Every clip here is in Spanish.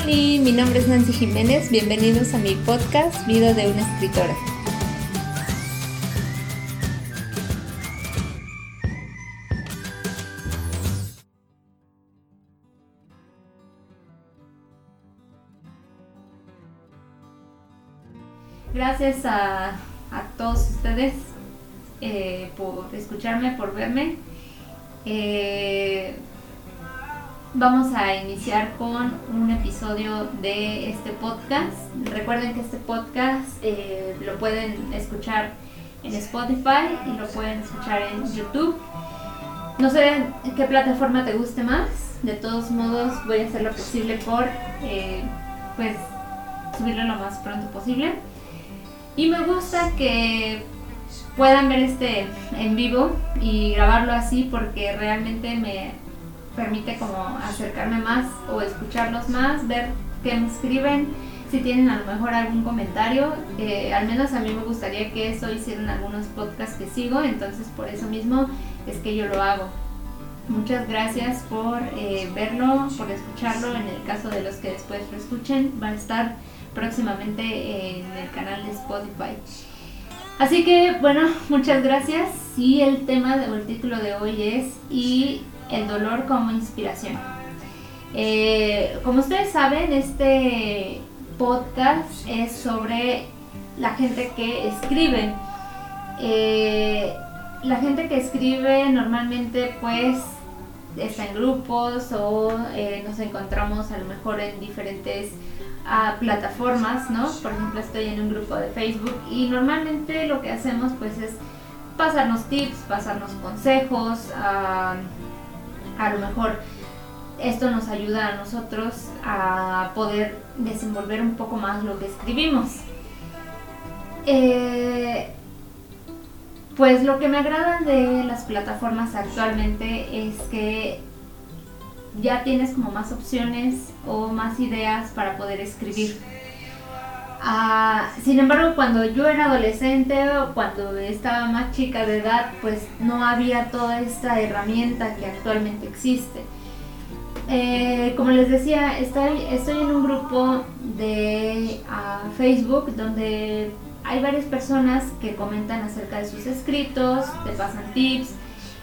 Hola, mi nombre es Nancy Jiménez. Bienvenidos a mi podcast Vida de una escritora. Gracias a, todos ustedes eh, por escucharme, por verme. Eh, vamos a iniciar con un episodio de este podcast. Recuerden que este podcast eh, lo pueden escuchar en Spotify y lo pueden escuchar en YouTube. No sé qué plataforma te guste más. De todos modos voy a hacer lo posible por pues subirlo lo más pronto posible. Y me gusta que puedan ver este en vivo y grabarlo así porque realmente me permite como acercarme más o escucharlos más, ver qué me escriben, si tienen a lo mejor algún comentario. Eh, al menos a mí me gustaría que eso hicieran algunos podcasts que sigo, entonces por eso mismo es que yo lo hago. Muchas gracias por eh, verlo, por escucharlo. En el caso de los que después lo escuchen, va a estar próximamente en el canal de Spotify. Así que bueno, muchas gracias y el tema o el título de hoy es y el dolor como inspiración. Eh, como ustedes saben, este podcast es sobre la gente que escribe. Eh, la gente que escribe normalmente pues está en grupos o eh, nos encontramos a lo mejor en diferentes a plataformas, ¿no? Por ejemplo, estoy en un grupo de Facebook y normalmente lo que hacemos pues es pasarnos tips, pasarnos consejos, a, a lo mejor esto nos ayuda a nosotros a poder desenvolver un poco más lo que escribimos. Eh, pues lo que me agrada de las plataformas actualmente es que ya tienes como más opciones o más ideas para poder escribir. Ah, sin embargo, cuando yo era adolescente cuando estaba más chica de edad, pues no había toda esta herramienta que actualmente existe. Eh, como les decía, estoy, estoy en un grupo de ah, Facebook donde hay varias personas que comentan acerca de sus escritos, te pasan tips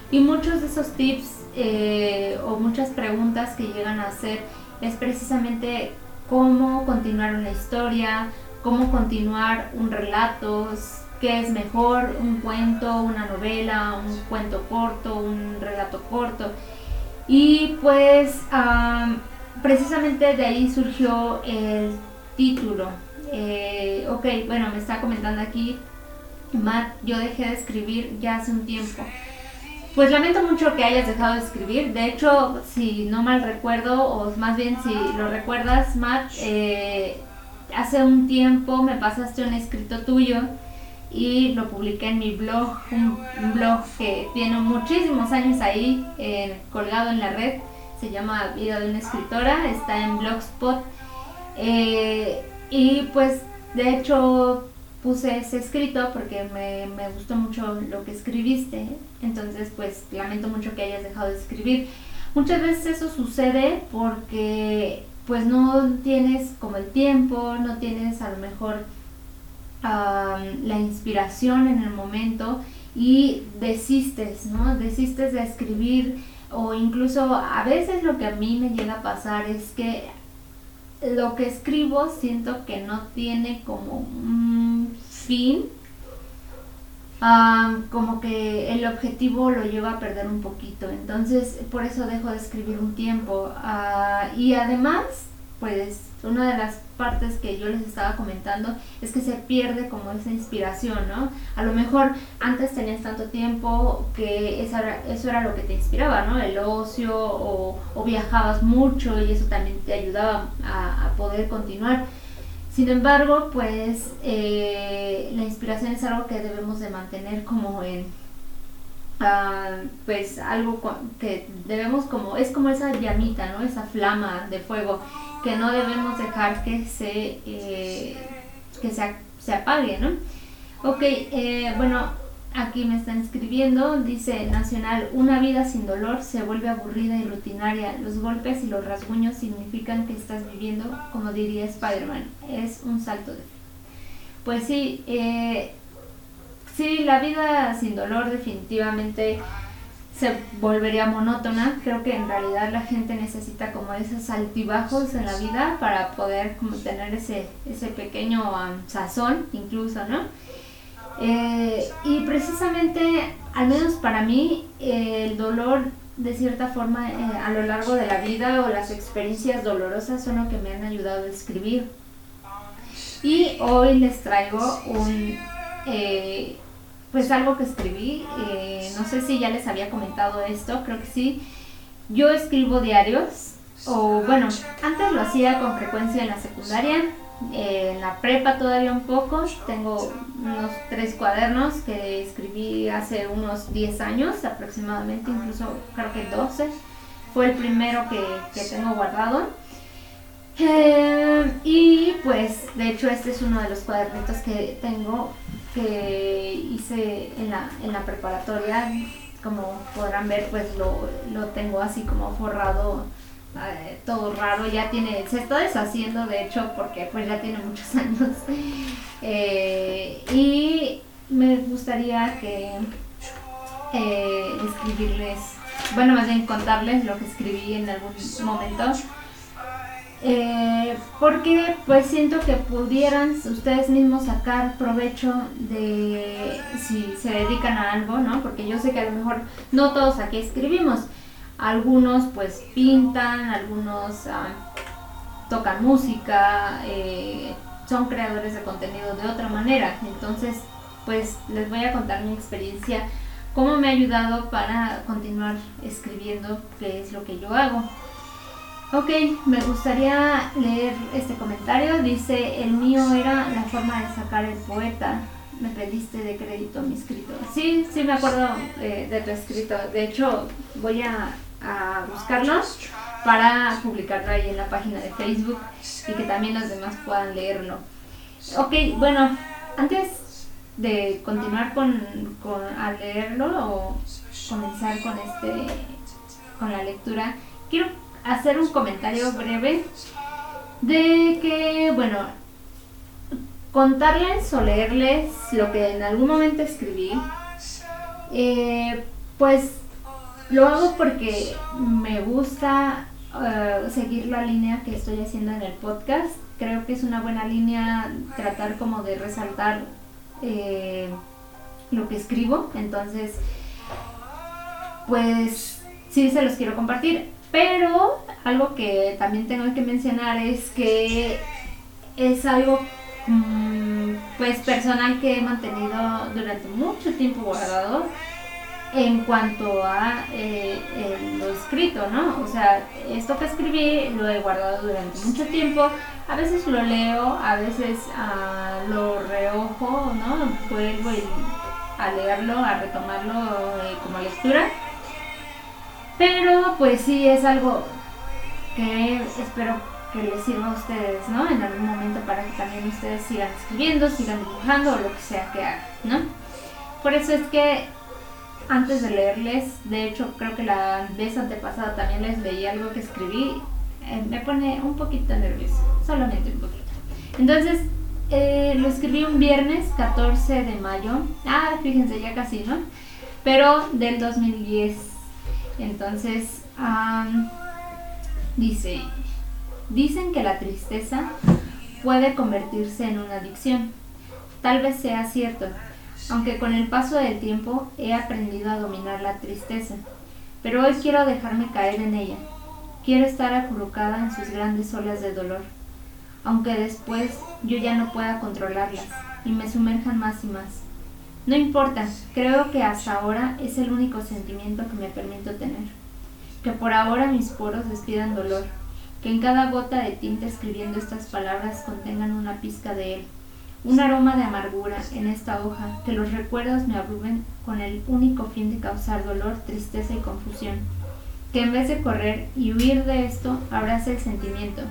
y muchos de esos tips eh, o muchas preguntas que llegan a hacer es precisamente cómo continuar una historia, cómo continuar un relato, qué es mejor, un cuento, una novela, un cuento corto, un relato corto. Y pues precisamente de ahí surgió el título. Eh, ok, bueno, me está comentando aquí, Matt, yo dejé de escribir ya hace un tiempo. Pues lamento mucho que hayas dejado de escribir. De hecho, si no mal recuerdo, o más bien si lo recuerdas, Matt, eh, hace un tiempo me pasaste un escrito tuyo y lo publiqué en mi blog, un, blog que tiene muchísimos años ahí eh, colgado en la red. Se llama Vida de una escritora, está en Blogspot. Eh, y pues de hecho puse ese escrito porque me, me, gustó mucho lo que escribiste, entonces pues lamento mucho que hayas dejado de escribir. Muchas veces eso sucede porque pues no tienes como el tiempo, no tienes a lo mejor la inspiración en el momento y desistes, ¿no? Desistes de escribir o incluso a veces lo que a mí me llega a pasar es que lo que escribo siento que no tiene como un fin, como que el objetivo lo lleva a perder un poquito. Entonces, por eso dejo de escribir un tiempo. Ah, y además, pues una de las partes que yo les estaba comentando es que se pierde como esa inspiración, ¿no? A lo mejor antes tenías tanto tiempo que eso era, eso era lo que te inspiraba, ¿no? El ocio o, viajabas mucho y eso también te ayudaba a, poder continuar. Sin embargo, pues eh, la inspiración es algo que debemos de mantener como en, ah, pues algo que debemos como, es como esa llamita, ¿no? Esa flama de fuego que no debemos dejar que se, eh, que se, se, apague, ¿no? Ok, eh, bueno, aquí me están escribiendo, dice Nacional, una vida sin dolor se vuelve aburrida y rutinaria. Los golpes y los rasguños significan que estás viviendo, como diría Spider-Man, es un salto de fe. Pues sí, eh, sí, la vida sin dolor definitivamente se volvería monótona. Creo que en realidad la gente necesita como esos altibajos en la vida para poder como tener ese, ese pequeño sazón incluso, ¿no? Eh, y precisamente, al menos para mí, el dolor de cierta forma eh, a lo largo de la vida o las experiencias dolorosas son lo que me han ayudado a escribir. Y hoy les traigo un, eh, pues algo que escribí, no sé si ya les había comentado esto, creo que sí. Yo escribo diarios, o bueno, antes lo hacía con frecuencia en la secundaria, en la prepa todavía un poco, tengo unos tres cuadernos que escribí hace unos 10 años aproximadamente, incluso creo que 12. Fue el primero que, tengo guardado. Eh, y pues de hecho este es uno de los cuadernitos que tengo que hice en la, en la preparatoria. Como podrán ver pues lo, lo tengo así como forrado eh, todo raro, ya tiene, se está deshaciendo de hecho porque pues ya tiene muchos años. Eh, y me gustaría que eh, escribirles, bueno, más bien contarles lo que escribí en algún momento. porque pues siento que pudieran ustedes mismos sacar provecho de si se dedican a algo, ¿no? Porque yo sé que a lo mejor no todos aquí escribimos, algunos pues pintan, algunos ah, tocan música, eh, son creadores de contenido de otra manera. Entonces, pues les voy a contar mi experiencia, cómo me ha ayudado para continuar escribiendo, qué es lo que yo hago. Ok, me gustaría leer este comentario. Dice, el mío era la forma de sacar el poeta. Me pediste de crédito mi escrito. Sí, sí me acuerdo eh, de tu escrito. De hecho, voy a a buscarlos para publicarlo ahí en la página de Facebook y que también los demás puedan leerlo. Ok, bueno, antes de continuar con, con leerlo o comenzar con este con la lectura, quiero hacer un comentario breve de que, bueno, contarles o leerles lo que en algún momento escribí, eh, pues lo hago porque me gusta eh, seguir la línea que estoy haciendo en el podcast. Creo que es una buena línea tratar como de resaltar eh, lo que escribo. Entonces, pues sí se los quiero compartir. Pero algo que también tengo que mencionar es que es algo mm, pues personal que he mantenido durante mucho tiempo guardado en cuanto a eh, lo escrito, ¿no? O sea, esto que escribí lo he guardado durante mucho tiempo, a veces lo leo, a veces ah, lo reojo, ¿no? Vuelvo a leerlo, a retomarlo eh, como lectura. Pero pues sí es algo que espero que les sirva a ustedes, ¿no? En algún momento para que también ustedes sigan escribiendo, sigan dibujando o lo que sea que hagan, ¿no? Por eso es que antes de leerles, de hecho creo que la vez antepasada también les leí algo que escribí, eh, me pone un poquito nervioso, solamente un poquito. Entonces, eh, lo escribí un viernes 14 de mayo, ah, fíjense, ya casi, ¿no? Pero del 2010. Entonces, dice, dicen que la tristeza puede convertirse en una adicción. Tal vez sea cierto, aunque con el paso del tiempo he aprendido a dominar la tristeza. Pero hoy quiero dejarme caer en ella. Quiero estar acurrucada en sus grandes olas de dolor, aunque después yo ya no pueda controlarlas y me sumerjan más y más. No importa, creo que hasta ahora es el único sentimiento que me permito tener. Que por ahora mis poros despidan dolor, que en cada gota de tinta escribiendo estas palabras contengan una pizca de él un aroma de amargura en esta hoja, que los recuerdos me abrumen con el único fin de causar dolor, tristeza y confusión. Que en vez de correr y huir de esto, abrace el sentimiento.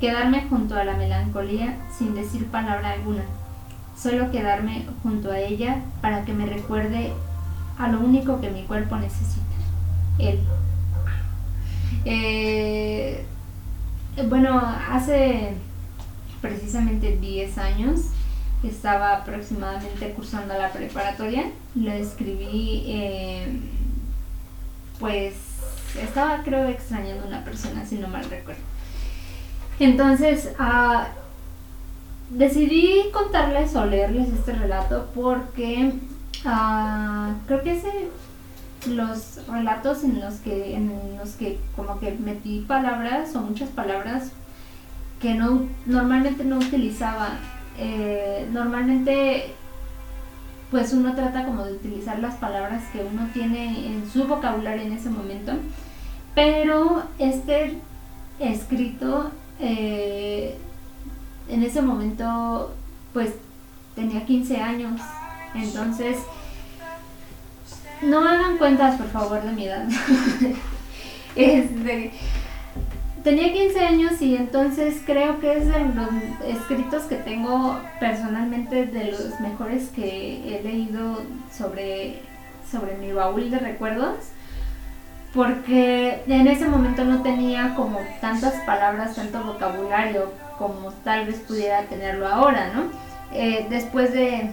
Quedarme junto a la melancolía sin decir palabra alguna. solo quedarme junto a ella para que me recuerde a lo único que mi cuerpo necesita, él. Eh, bueno, hace precisamente 10 años estaba aproximadamente cursando la preparatoria, le escribí, eh, pues estaba creo extrañando a una persona, si no mal recuerdo. Entonces, uh, decidí contarles o leerles este relato porque uh, creo que es los relatos en los que en los que como que metí palabras o muchas palabras que no normalmente no utilizaba eh, normalmente pues uno trata como de utilizar las palabras que uno tiene en su vocabulario en ese momento pero este escrito eh, en ese momento pues tenía 15 años. Entonces, no hagan cuentas por favor de mi edad. este, tenía 15 años y entonces creo que es de los escritos que tengo personalmente de los mejores que he leído sobre, sobre mi baúl de recuerdos porque en ese momento no tenía como tantas palabras, tanto vocabulario como tal vez pudiera tenerlo ahora, ¿no? Eh, después de,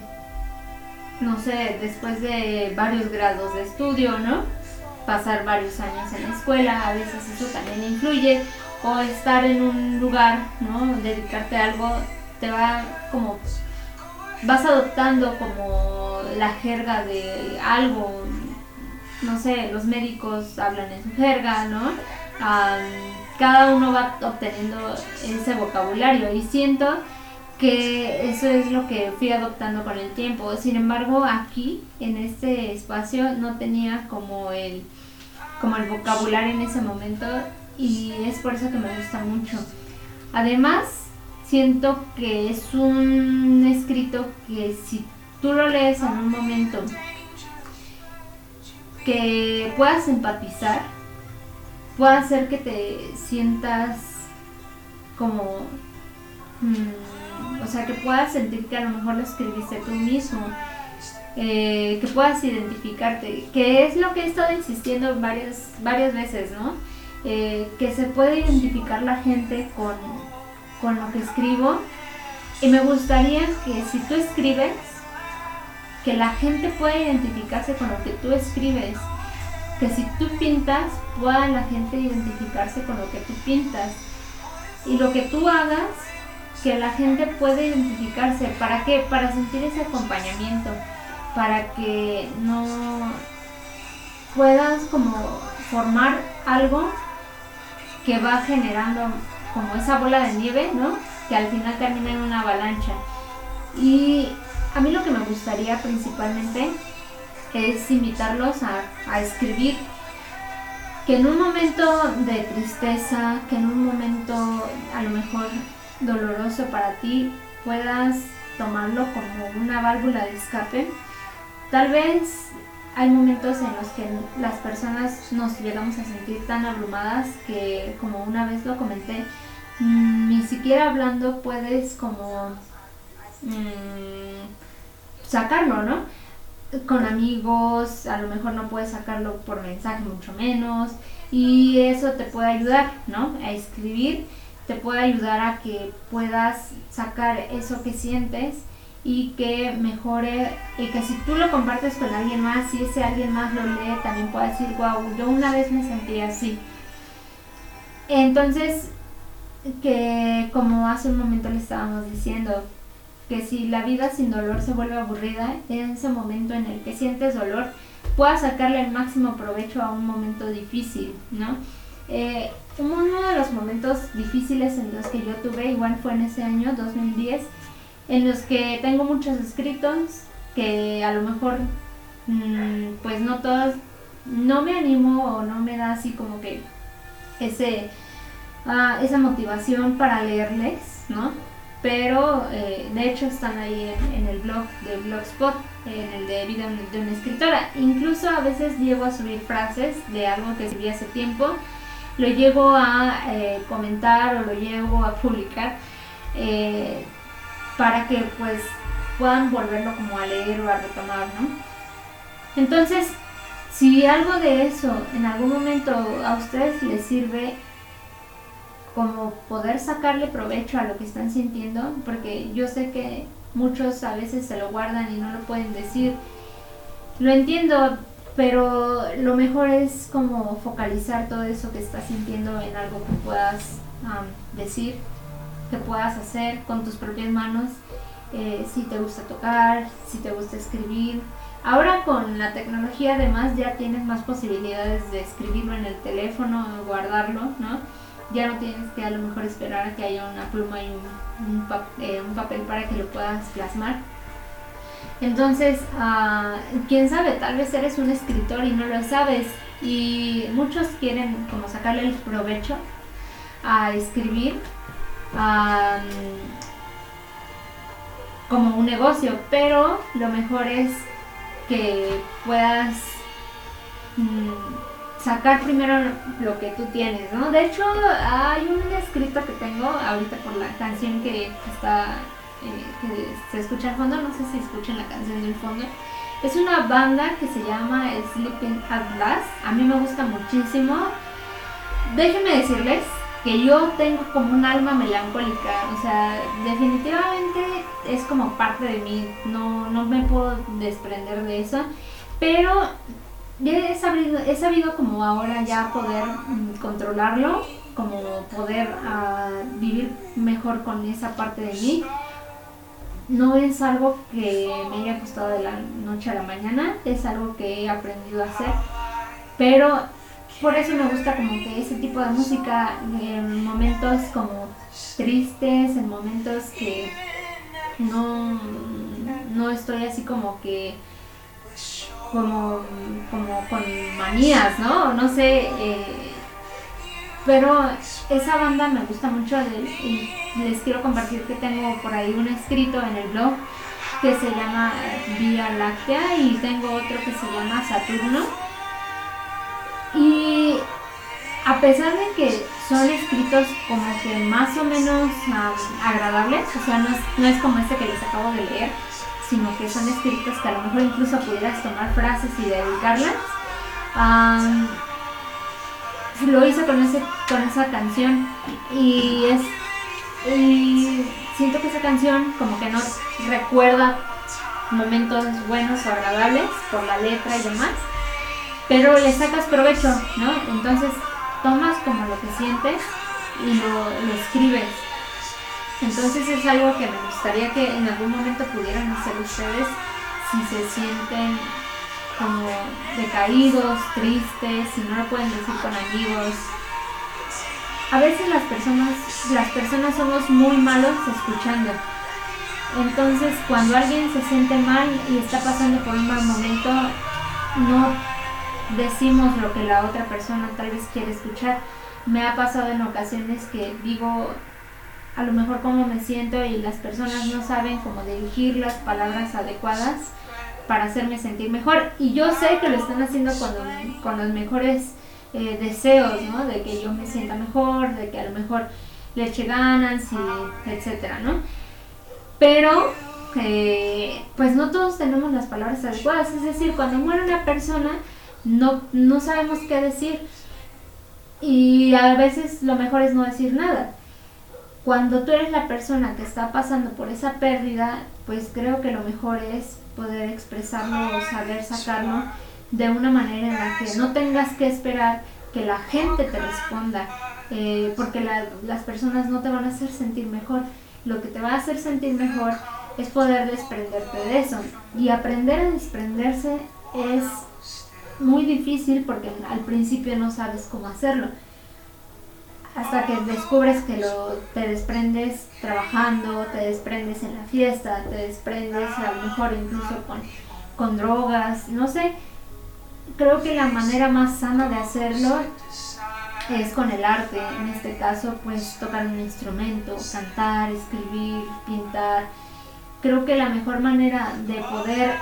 no sé, después de varios grados de estudio, ¿no? Pasar varios años en la escuela, a veces eso también influye, o estar en un lugar, ¿no? Dedicarte a algo, te va como, vas adoptando como la jerga de algo, no sé, los médicos hablan en su jerga, ¿no? cada uno va obteniendo ese vocabulario y siento que eso es lo que fui adoptando con el tiempo. Sin embargo, aquí, en este espacio, no tenía como el, como el vocabulario en ese momento y es por eso que me gusta mucho. Además, siento que es un escrito que si tú lo lees en un momento que puedas empatizar, pueda hacer que te sientas como, mm, o sea, que puedas sentir que a lo mejor lo escribiste tú mismo, eh, que puedas identificarte, que es lo que he estado insistiendo varias, varias veces, ¿no? Eh, que se puede identificar la gente con, con lo que escribo y me gustaría que si tú escribes, que la gente pueda identificarse con lo que tú escribes, que si tú pintas, pueda la gente identificarse con lo que tú pintas. Y lo que tú hagas, que la gente pueda identificarse. ¿Para qué? Para sentir ese acompañamiento, para que no puedas como formar algo que va generando como esa bola de nieve, ¿no? Que al final termina en una avalancha. Y a mí lo que me gustaría principalmente es invitarlos a, escribir que en un momento de tristeza, que en un momento a lo mejor doloroso para ti, puedas tomarlo como una válvula de escape. Tal vez hay momentos en los que las personas nos llegamos a sentir tan abrumadas que, como una vez lo comenté, mm, ni siquiera hablando puedes como mm, sacarlo, ¿no? Con amigos, a lo mejor no puedes sacarlo por mensaje, mucho menos, y eso te puede ayudar, ¿no? A escribir, te puede ayudar a que puedas sacar eso que sientes y que mejore, y que si tú lo compartes con alguien más, si ese alguien más lo lee, también puede decir, wow, yo una vez me sentí así. Entonces, que como hace un momento le estábamos diciendo, que si la vida sin dolor se vuelve aburrida, en ese momento en el que sientes dolor, puedas sacarle el máximo provecho a un momento difícil, ¿no? Eh, uno de los momentos difíciles en los que yo tuve, igual fue en ese año, 2010, en los que tengo muchos escritos que a lo mejor, mm, pues no todos, no me animo o no me da así como que ese, ah, esa motivación para leerles, ¿no? pero eh, de hecho están ahí en, el blog de Blogspot, en el de vida de una escritora. Incluso a veces llego a subir frases de algo que escribí hace tiempo, lo llego a eh, comentar o lo llego a publicar eh, para que pues puedan volverlo como a leer o a retomar, ¿no? Entonces, si algo de eso en algún momento a ustedes les sirve como poder sacarle provecho a lo que están sintiendo, porque yo sé que muchos a veces se lo guardan y no lo pueden decir. Lo entiendo, pero lo mejor es como focalizar todo eso que estás sintiendo en algo que puedas decir, que puedas hacer con tus propias manos, eh, si te gusta tocar, si te gusta escribir. Ahora con la tecnología además ya tienes más posibilidades de escribirlo en el teléfono, guardarlo, ¿no? Ya no tienes que a lo mejor esperar a que haya una pluma y un, eh, papel para que lo puedas plasmar. Entonces, uh, quién sabe, tal vez eres un escritor y no lo sabes. Y muchos quieren como sacarle el provecho a escribir como un negocio, pero lo mejor es que puedas mm, sacar primero lo que tú tienes, ¿no? De hecho, hay un escrito que tengo ahorita por la canción que está, eh, que se escucha al fondo, no sé si escuchan la canción del fondo. Es una banda que se llama Sleeping at Last. A mí me gusta muchísimo. Déjenme decirles que yo tengo como un alma melancólica, o sea, definitivamente es como parte de mí, no, no me puedo desprender de eso, pero he sabido, he sabido como ahora ya poder mm, controlarlo, como poder ah, vivir mejor con esa parte de mí. No es algo que me haya costado de la noche a la mañana, es algo que he aprendido a hacer, pero por eso me gusta como que ese tipo de música en momentos como tristes, en momentos que no, no estoy así como que como, como con manías, ¿no? No sé, eh, pero esa banda me gusta mucho y les quiero compartir que tengo por ahí un escrito en el blog que se llama Vía Láctea y tengo otro que se llama Saturno y a pesar de que son escritos como que más o menos agradables, o sea, no es, no es como este que les acabo de leer, sino que son escritos que a lo mejor incluso pudieras tomar frases y dedicarlas. Lo hice con, ese, con esa canción y es y siento que esa canción como que no recuerda momentos buenos o agradables por la letra y demás pero le sacas provecho, ¿no? Entonces tomas como lo que sientes y lo, escribes. Entonces es algo que me gustaría que en algún momento pudieran hacer ustedes si se sienten como decaídos, tristes, si no lo pueden decir con amigos. A veces las personas, las personas somos muy malos escuchando. Entonces cuando alguien se siente mal y está pasando por un mal momento, no decimos lo que la otra persona tal vez quiere escuchar. Me ha pasado en ocasiones que digo a lo mejor cómo me siento y las personas no saben cómo dirigir las palabras adecuadas para hacerme sentir mejor. Y yo sé que lo están haciendo con, los mejores eh, deseos, ¿no? De que yo me sienta mejor, de que a lo mejor le eche ganas y etcétera, ¿no? Pero eh, pues no todos tenemos las palabras adecuadas. Es decir, cuando muere una persona, no, no sabemos qué decir y a veces lo mejor es no decir nada. Cuando tú eres la persona que está pasando por esa pérdida, pues creo que lo mejor es poder expresarlo o saber sacarlo de una manera en la que no tengas que esperar que la gente te responda, eh, porque las personas no te van a hacer sentir mejor. Lo que te va a hacer sentir mejor es poder desprenderte de eso. Y aprender a desprenderse es muy difícil porque al principio no sabes cómo hacerlo. Hasta que descubres que lo, te desprendes trabajando, te desprendes en la fiesta, te desprendes a lo mejor incluso con, con drogas, no sé. Creo que la manera más sana de hacerlo es con el arte. En este caso, pues tocar un instrumento, cantar, escribir, pintar. Creo que la mejor manera de poder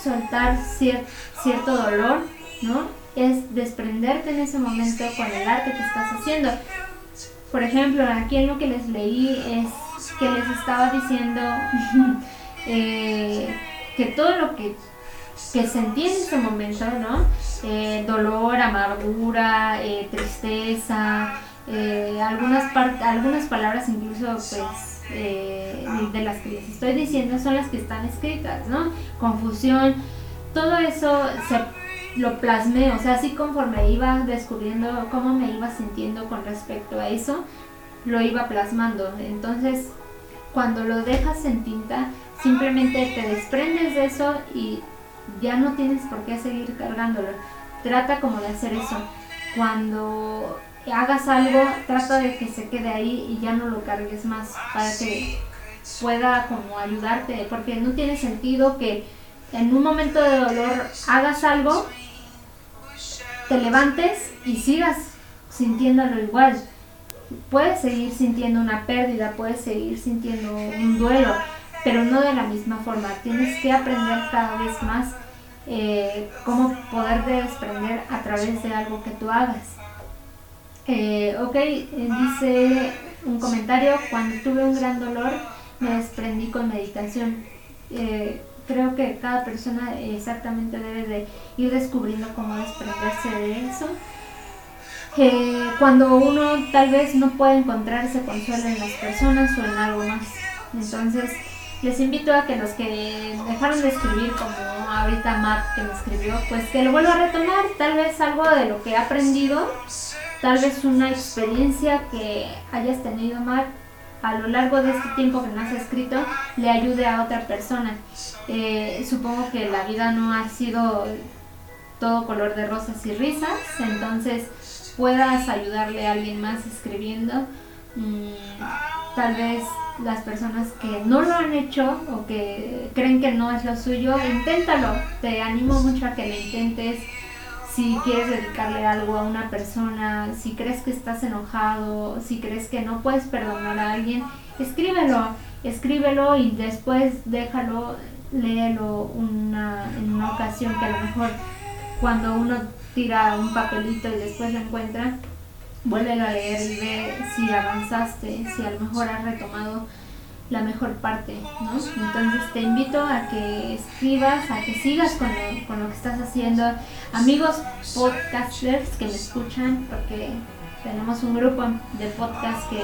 soltar cierto dolor, ¿no? Es desprenderte en ese momento con el arte que estás haciendo. Por ejemplo, aquí en lo que les leí es que les estaba diciendo eh, que todo lo que, que sentí en ese momento, ¿no? Eh, dolor, amargura, eh, tristeza, algunas, algunas palabras incluso pues de las que les estoy diciendo son las que están escritas, ¿no? Confusión, todo eso se lo plasmé, o sea, así conforme iba descubriendo cómo me iba sintiendo con respecto a eso, lo iba plasmando. Entonces, cuando lo dejas en tinta, simplemente te desprendes de eso y ya no tienes por qué seguir cargándolo. Trata como de hacer eso. Cuando hagas algo, trata de que se quede ahí y ya no lo cargues más para que pueda como ayudarte, porque no tiene sentido que en un momento de dolor hagas algo te levantes y sigas sintiéndolo igual. Puedes seguir sintiendo una pérdida, puedes seguir sintiendo un duelo, pero no de la misma forma. Tienes que aprender cada vez más eh, cómo poder desprender a través de algo que tú hagas. Eh, ok, eh, dice un comentario, cuando tuve un gran dolor me desprendí con meditación. Creo que cada persona exactamente debe de ir descubriendo cómo desprenderse de eso. cuando uno tal vez no puede encontrar ese consuelo en las personas o en algo más. Entonces, les invito a que los que dejaron de escribir, como ahorita Matt que me escribió, pues que lo vuelva a retomar, tal vez algo de lo que he aprendido, tal vez una experiencia que hayas tenido Matt a lo largo de este tiempo que no has escrito le ayude a otra persona. Eh, supongo que la vida no ha sido todo color de rosas y risas, entonces puedas ayudarle a alguien más escribiendo. Mm, tal vez las personas que no lo han hecho o que creen que no es lo suyo, inténtalo. Te animo mucho a que lo intentes si quieres dedicarle algo a una persona, si crees que estás enojado, si crees que no puedes perdonar a alguien, escríbelo, escríbelo y después déjalo, léelo una, en una ocasión que a lo mejor cuando uno tira un papelito y después lo encuentra, vuelve a leer y ve si avanzaste, si a lo mejor has retomado la mejor parte, ¿no? Entonces te invito a que escribas, a que sigas con lo, con lo que estás haciendo. Amigos podcasters que me escuchan, porque tenemos un grupo de podcast que,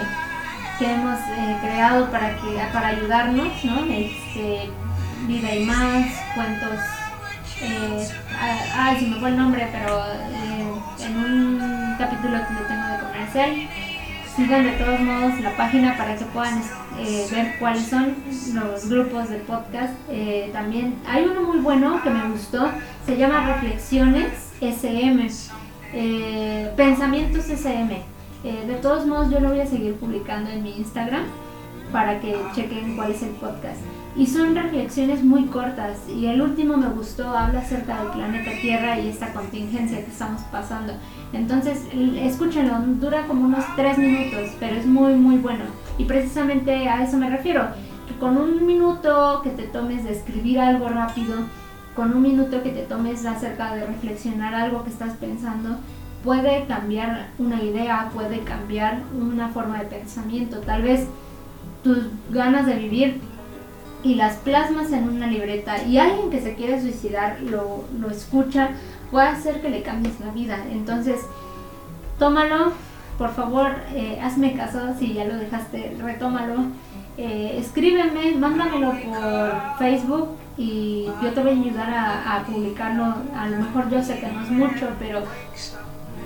que hemos eh, creado para, que, para ayudarnos, ¿no? Este, Vida y más, cuentos, eh, ay, se me fue el nombre, pero eh, en un capítulo que lo tengo de comercial sigan de todos modos la página para que puedan eh, ver cuáles son los grupos del podcast. Eh, también hay uno muy bueno que me gustó, se llama Reflexiones SM, eh, Pensamientos SM. de todos modos yo lo voy a seguir publicando en mi Instagram para que chequen cuál es el podcast y son reflexiones muy cortas y el último me gustó, habla acerca del planeta Tierra y esta contingencia que estamos pasando. Entonces, escúchenlo, dura como unos tres minutos, pero es muy muy bueno. Y precisamente a eso me refiero, que con un minuto que te tomes de escribir algo rápido, con un minuto que te tomes acerca de reflexionar algo que estás pensando, puede cambiar una idea, puede cambiar una forma de pensamiento. Tal vez tus ganas de vivir y las plasmas en una libreta y alguien que se quiere suicidar lo, lo escucha, puede hacer que le cambies la vida. Entonces, tómalo, por favor, eh, hazme caso si ya lo dejaste, retómalo. Eh, escríbeme, mándamelo por Facebook y yo te voy a ayudar a, publicarlo. A lo mejor yo sé que no es mucho, pero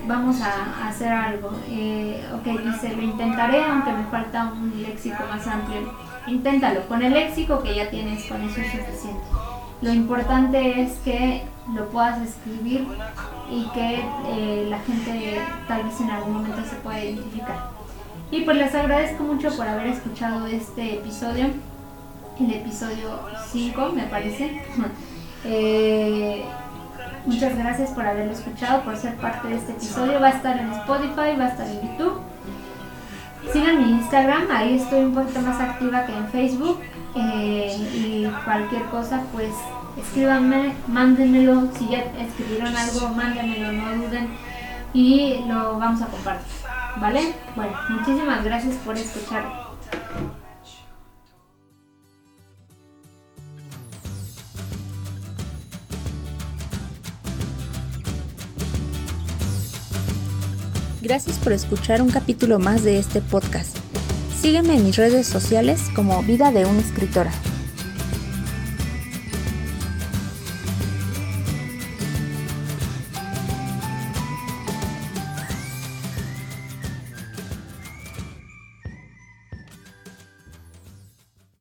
vamos a, hacer algo. Eh, ok, dice, lo intentaré aunque me falta un léxico más amplio inténtalo. Con el léxico que ya tienes, con eso es suficiente. Lo importante es que lo puedas escribir y que eh, la gente tal vez en algún momento se pueda identificar. Y pues les agradezco mucho por haber escuchado este episodio, el episodio 5 me parece. Eh, muchas gracias por haberlo escuchado, por ser parte de este episodio. Va a estar en Spotify, va a estar en YouTube Sigan mi Instagram, ahí estoy un poquito más activa que en Facebook. Eh, y cualquier cosa, pues escríbanme, mándenmelo. Si ya escribieron algo, mándenmelo, no duden. Y lo vamos a compartir. ¿Vale? Bueno, muchísimas gracias por escuchar. Gracias por escuchar un capítulo más de este podcast. Sígueme en mis redes sociales como Vida de una escritora.